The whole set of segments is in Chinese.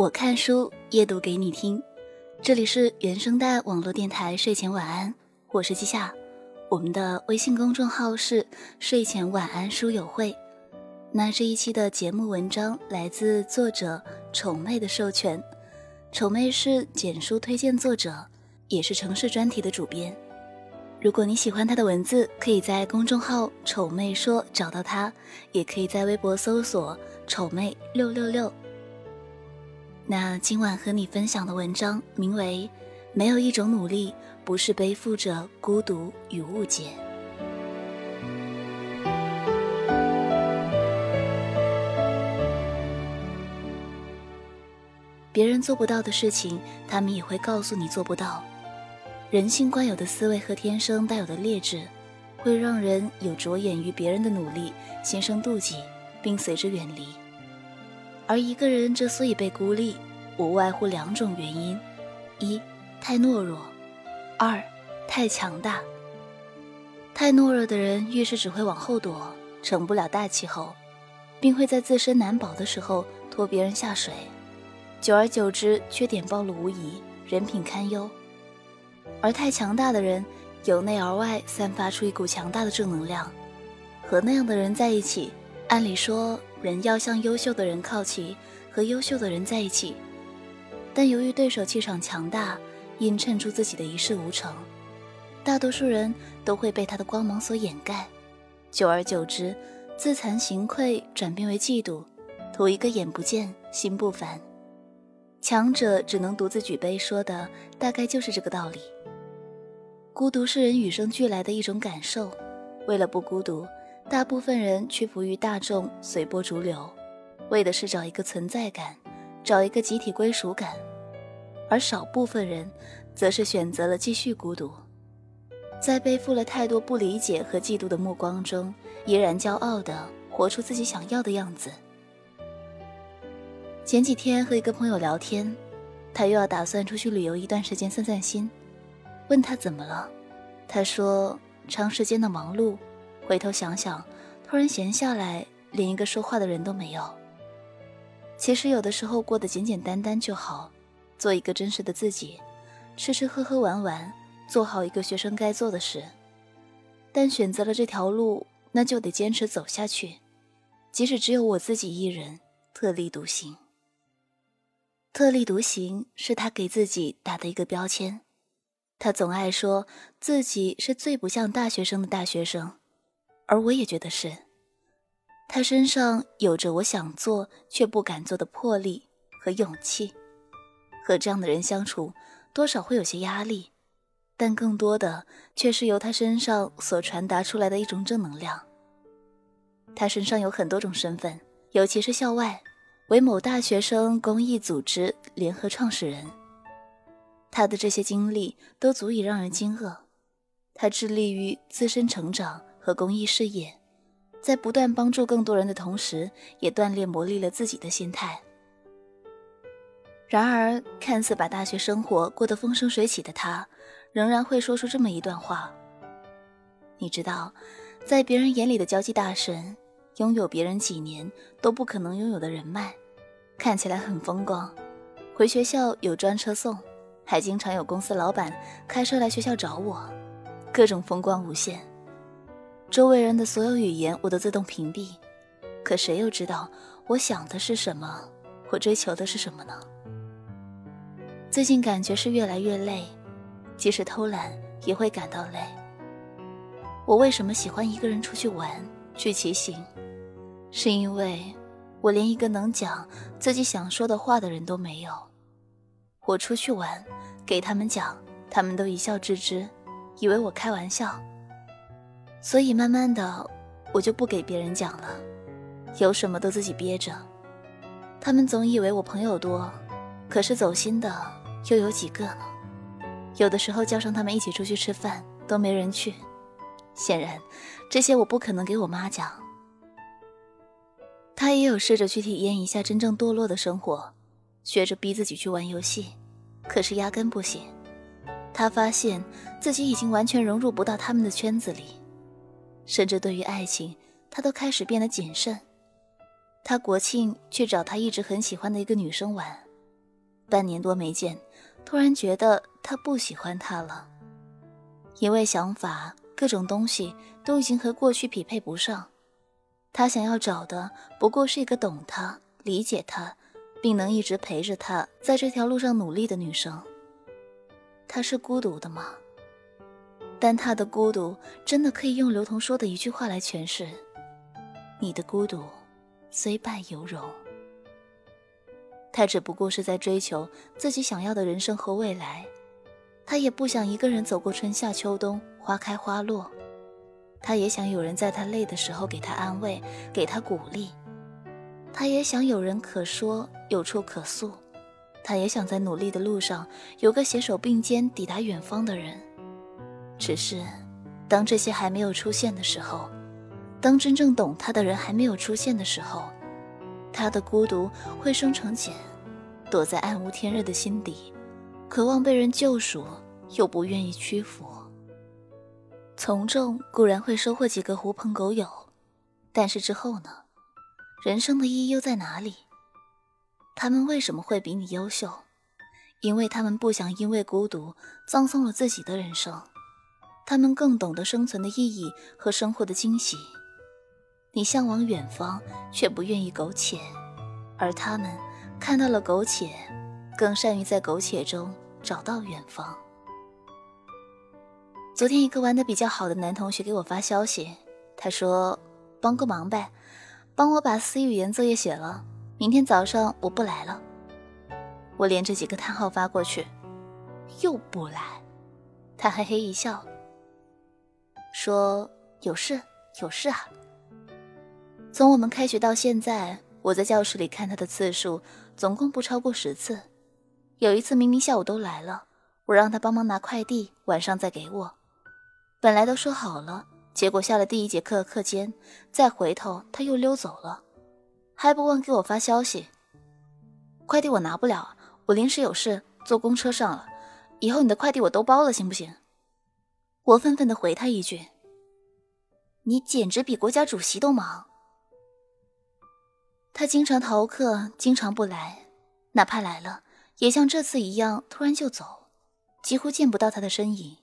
我看书，夜读给你听。这里是原声带网络电台睡前晚安，我是季夏。我们的微信公众号是睡前晚安书友会。那这一期的节目文章来自作者丑妹的授权，丑妹是简书推荐作者，也是城市专题的主编。如果你喜欢她的文字，可以在公众号“丑妹说”找到她，也可以在微博搜索“丑妹六六六”。那今晚和你分享的文章名为《没有一种努力不是背负着孤独与误解》。别人做不到的事情，他们也会告诉你做不到。人性惯有的思维和天生带有的劣质，会让人有着眼于别人的努力，心生妒忌，并随之远离。而一个人之所以被孤立，无外乎两种原因：一，太懦弱；二，太强大。太懦弱的人遇事只会往后躲，成不了大气候，并会在自身难保的时候拖别人下水，久而久之，缺点暴露无遗，人品堪忧。而太强大的人，由内而外散发出一股强大的正能量，和那样的人在一起，按理说。人要向优秀的人靠齐，和优秀的人在一起，但由于对手气场强大，映衬出自己的一事无成，大多数人都会被他的光芒所掩盖，久而久之，自惭形愧转变为嫉妒，图一个眼不见心不烦。强者只能独自举杯，说的大概就是这个道理。孤独是人与生俱来的一种感受，为了不孤独。大部分人屈服于大众，随波逐流，为的是找一个存在感，找一个集体归属感；而少部分人，则是选择了继续孤独，在背负了太多不理解和嫉妒的目光中，依然骄傲地活出自己想要的样子。前几天和一个朋友聊天，他又要打算出去旅游一段时间散散心，问他怎么了，他说长时间的忙碌。回头想想，突然闲下来，连一个说话的人都没有。其实有的时候过得简简单单就好，做一个真实的自己，吃吃喝喝玩玩，做好一个学生该做的事。但选择了这条路，那就得坚持走下去，即使只有我自己一人，特立独行。特立独行是他给自己打的一个标签，他总爱说自己是最不像大学生的大学生。而我也觉得是，他身上有着我想做却不敢做的魄力和勇气。和这样的人相处，多少会有些压力，但更多的却是由他身上所传达出来的一种正能量。他身上有很多种身份，尤其是校外，为某大学生公益组织联合创始人。他的这些经历都足以让人惊愕。他致力于自身成长。和公益事业，在不断帮助更多人的同时，也锻炼磨砺了自己的心态。然而，看似把大学生活过得风生水起的他，仍然会说出这么一段话：“你知道，在别人眼里的交际大神，拥有别人几年都不可能拥有的人脉，看起来很风光，回学校有专车送，还经常有公司老板开车来学校找我，各种风光无限。”周围人的所有语言我都自动屏蔽，可谁又知道我想的是什么，我追求的是什么呢？最近感觉是越来越累，即使偷懒也会感到累。我为什么喜欢一个人出去玩、去骑行？是因为我连一个能讲自己想说的话的人都没有。我出去玩，给他们讲，他们都一笑置之，以为我开玩笑。所以慢慢的，我就不给别人讲了，有什么都自己憋着。他们总以为我朋友多，可是走心的又有几个呢？有的时候叫上他们一起出去吃饭，都没人去。显然，这些我不可能给我妈讲。他也有试着去体验一下真正堕落的生活，学着逼自己去玩游戏，可是压根不行。他发现自己已经完全融入不到他们的圈子里。甚至对于爱情，他都开始变得谨慎。他国庆去找他一直很喜欢的一个女生玩，半年多没见，突然觉得他不喜欢他了，因为想法各种东西都已经和过去匹配不上。他想要找的不过是一个懂他、理解他，并能一直陪着他在这条路上努力的女生。他是孤独的吗？但他的孤独真的可以用刘同说的一句话来诠释：你的孤独虽败犹荣。他只不过是在追求自己想要的人生和未来，他也不想一个人走过春夏秋冬，花开花落。他也想有人在他累的时候给他安慰，给他鼓励；他也想有人可说，有处可诉；他也想在努力的路上有个携手并肩抵达远方的人。只是，当这些还没有出现的时候，当真正懂他的人还没有出现的时候，他的孤独会生成茧，躲在暗无天日的心底，渴望被人救赎，又不愿意屈服。从众固然会收获几个狐朋狗友，但是之后呢？人生的意义又在哪里？他们为什么会比你优秀？因为他们不想因为孤独葬送了自己的人生，他们更懂得生存的意义和生活的惊喜。你向往远方，却不愿意苟且，而他们看到了苟且，更善于在苟且中找到远方。昨天，一个玩的比较好的男同学给我发消息，他说：“帮个忙呗，帮我把 C 语言作业写了，明天早上我不来了。”我连着几个叹号发过去，又不来。他嘿嘿一笑，说：“有事，有事啊。”从我们开学到现在，我在教室里看他的次数总共不超过十次。有一次明明下午都来了，我让他帮忙拿快递，晚上再给我。本来都说好了，结果下了第一节课课间，再回头他又溜走了，还不忘给我发消息。快递我拿不了，我临时有事，坐公车上了。以后你的快递我都包了，行不行？我愤愤地回他一句：“你简直比国家主席都忙。”他经常逃课，经常不来，哪怕来了，也像这次一样突然就走，几乎见不到他的身影。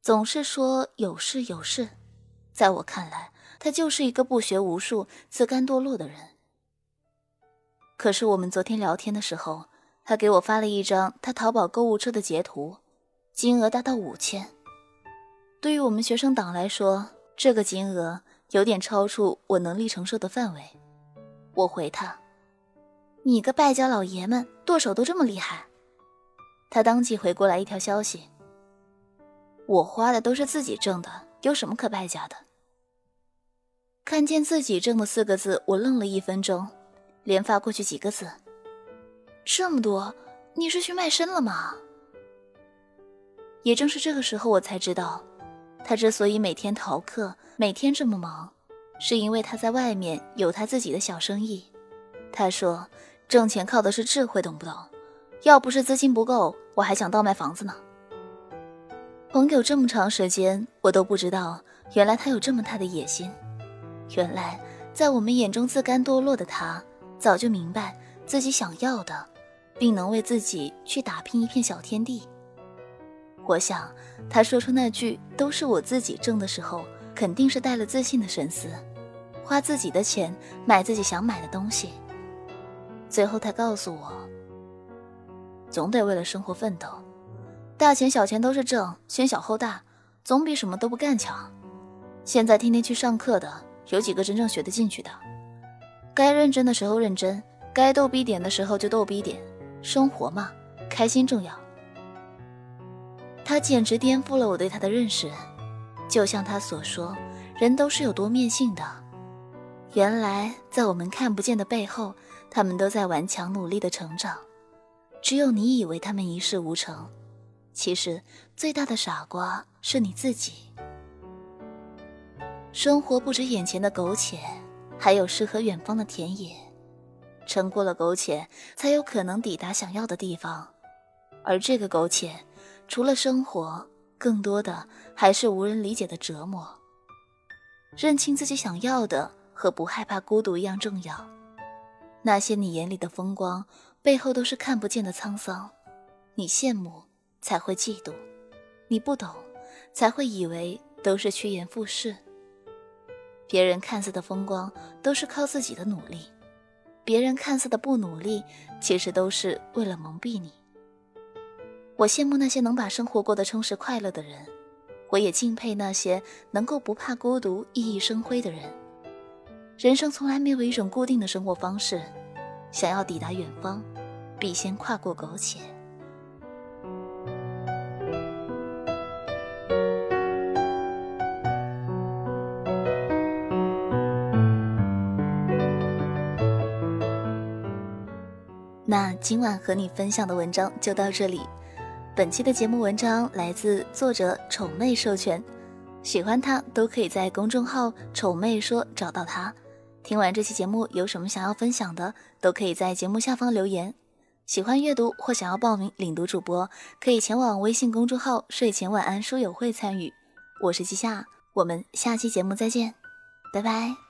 总是说有事有事，在我看来，他就是一个不学无术、自甘堕落的人。可是我们昨天聊天的时候，他给我发了一张他淘宝购物车的截图，金额达到五千。对于我们学生党来说，这个金额有点超出我能力承受的范围。我回他：“你个败家老爷们，剁手都这么厉害。”他当即回过来一条消息。我花的都是自己挣的，有什么可败家的？看见自己挣的四个字，我愣了一分钟，连发过去几个字。这么多，你是去卖身了吗？也正是这个时候，我才知道，他之所以每天逃课，每天这么忙，是因为他在外面有他自己的小生意。他说，挣钱靠的是智慧，懂不懂？要不是资金不够，我还想倒卖房子呢。朋友这么长时间，我都不知道，原来他有这么大的野心。原来在我们眼中自甘堕落的他，早就明白自己想要的，并能为自己去打拼一片小天地。我想，他说出那句“都是我自己挣”的时候，肯定是带了自信的神思，花自己的钱买自己想买的东西。最后，他告诉我，总得为了生活奋斗。大钱小钱都是挣，先小后大，总比什么都不干强。现在天天去上课的，有几个真正学得进去的？该认真的时候认真，该逗逼点的时候就逗逼点。生活嘛，开心重要。他简直颠覆了我对他的认识。就像他所说，人都是有多面性的。原来在我们看不见的背后，他们都在顽强努力的成长。只有你以为他们一事无成。其实最大的傻瓜是你自己。生活不止眼前的苟且，还有诗和远方的田野。撑过了苟且，才有可能抵达想要的地方。而这个苟且，除了生活，更多的还是无人理解的折磨。认清自己想要的，和不害怕孤独一样重要。那些你眼里的风光，背后都是看不见的沧桑。你羡慕才会嫉妒，你不懂才会以为都是趋炎附势。别人看似的风光，都是靠自己的努力；别人看似的不努力，其实都是为了蒙蔽你。我羡慕那些能把生活过得充实快乐的人，我也敬佩那些能够不怕孤独、熠熠生辉的人。人生从来没有一种固定的生活方式，想要抵达远方，必先跨过苟且。那今晚和你分享的文章就到这里。本期的节目文章来自作者丑妹授权，喜欢他都可以在公众号“丑妹说”找到他。听完这期节目有什么想要分享的，都可以在节目下方留言。喜欢阅读或想要报名领读主播，可以前往微信公众号“睡前晚安书友会”参与。我是季夏，我们下期节目再见，拜拜。